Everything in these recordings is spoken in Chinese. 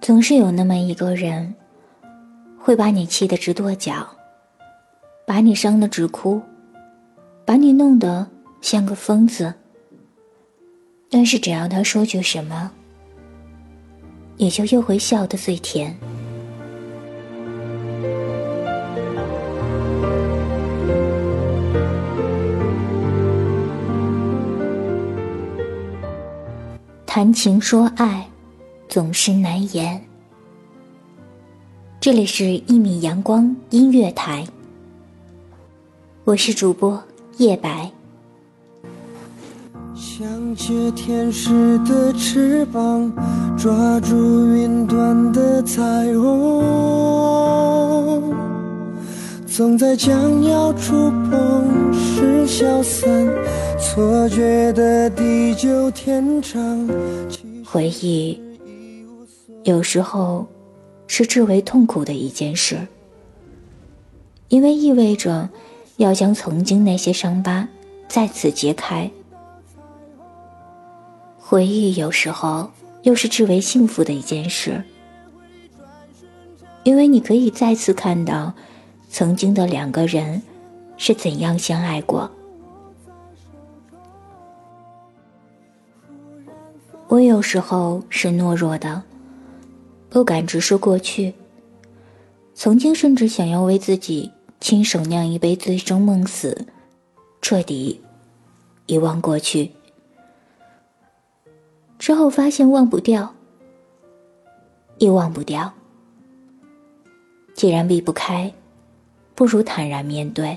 总是有那么一个人，会把你气得直跺脚，把你伤得直哭，把你弄得像个疯子。但是只要他说句什么，你就又会笑得最甜。谈情说爱。总是难言。这里是《一米阳光音乐台》，我是主播叶白。想借天使的翅膀，抓住云端的彩虹，总在将要触碰时消散，错觉的地久天长。回忆。有时候，是至为痛苦的一件事，因为意味着要将曾经那些伤疤再次揭开。回忆有时候又是至为幸福的一件事，因为你可以再次看到曾经的两个人是怎样相爱过。我有时候是懦弱的。不敢直视过去，曾经甚至想要为自己亲手酿一杯醉生梦死，彻底遗忘过去。之后发现忘不掉，也忘不掉。既然避不开，不如坦然面对。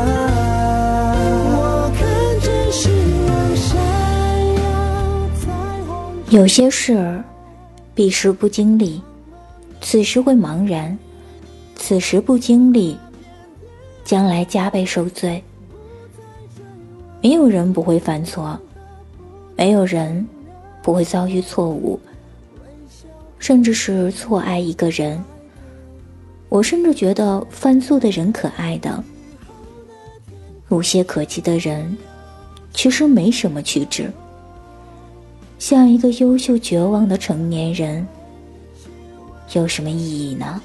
有些事儿，彼时不经历，此时会茫然；此时不经历，将来加倍受罪。没有人不会犯错，没有人不会遭遇错误，甚至是错爱一个人。我甚至觉得犯错的人可爱的，无懈可击的人，其实没什么趣致。像一个优秀绝望的成年人，有什么意义呢？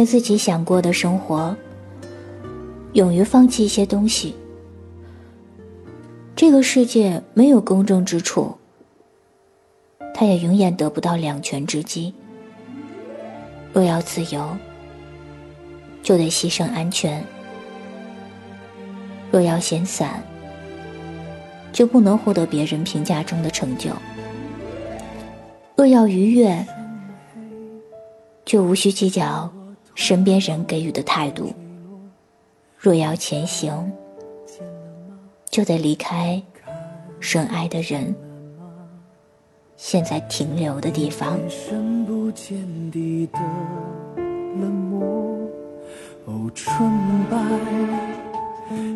了自己想过的生活，勇于放弃一些东西。这个世界没有公正之处，他也永远得不到两全之机。若要自由，就得牺牲安全；若要闲散，就不能获得别人评价中的成就；若要愉悦，就无需计较。身边人给予的态度，若要前行，就得离开深爱的人，现在停留的地方。哦，纯白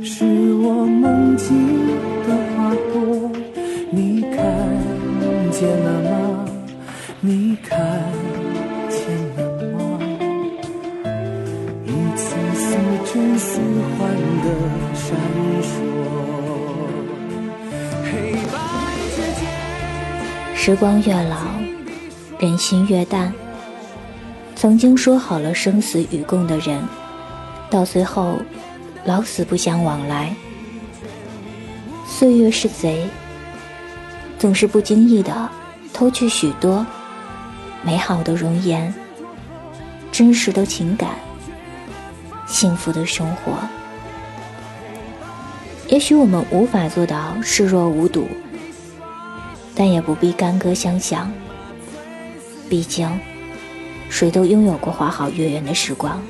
是我梦境的花朵，你看见了吗？你看。时光越老，人心越淡。曾经说好了生死与共的人，到最后老死不相往来。岁月是贼，总是不经意的偷去许多美好的容颜、真实的情感、幸福的生活。也许我们无法做到视若无睹，但也不必干戈相向。毕竟，谁都拥有过花好月圆的时光。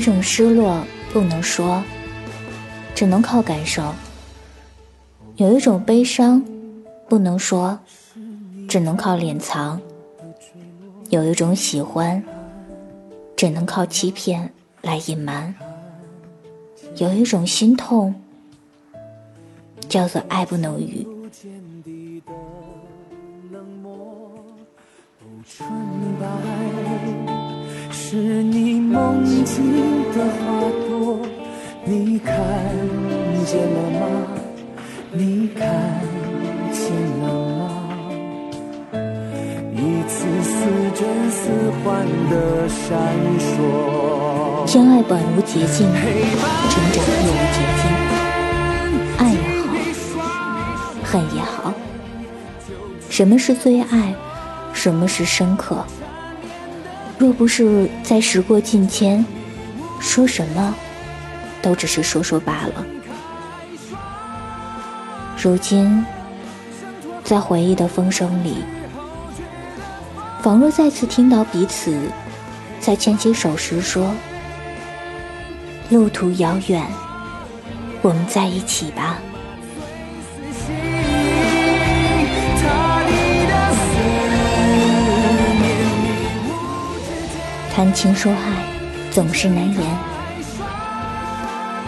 一种失落不能说，只能靠感受；有一种悲伤不能说，只能靠敛藏；有一种喜欢只能靠欺骗来隐瞒；有一种心痛叫做爱不能语。是你梦境花朵，你看见了吗？你看见了吗？一次似真似幻的闪烁。相爱本无捷径，成长亦无捷径。爱也好，恨也好，什么是最爱？什么是深刻？若不是在时过境迁，说什么都只是说说罢了。如今，在回忆的风声里，仿若再次听到彼此在牵起手时说：“路途遥远，我们在一起吧。”谈情说爱总是难言。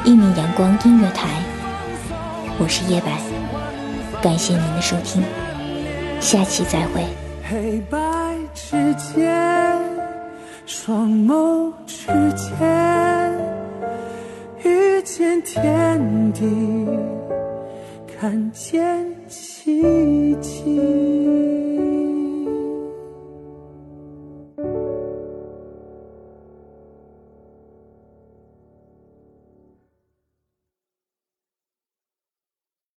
一米阳光音乐台，我是叶白，感谢您的收听，下期再会。黑白之间，双眸之间，遇见天地，看见奇迹。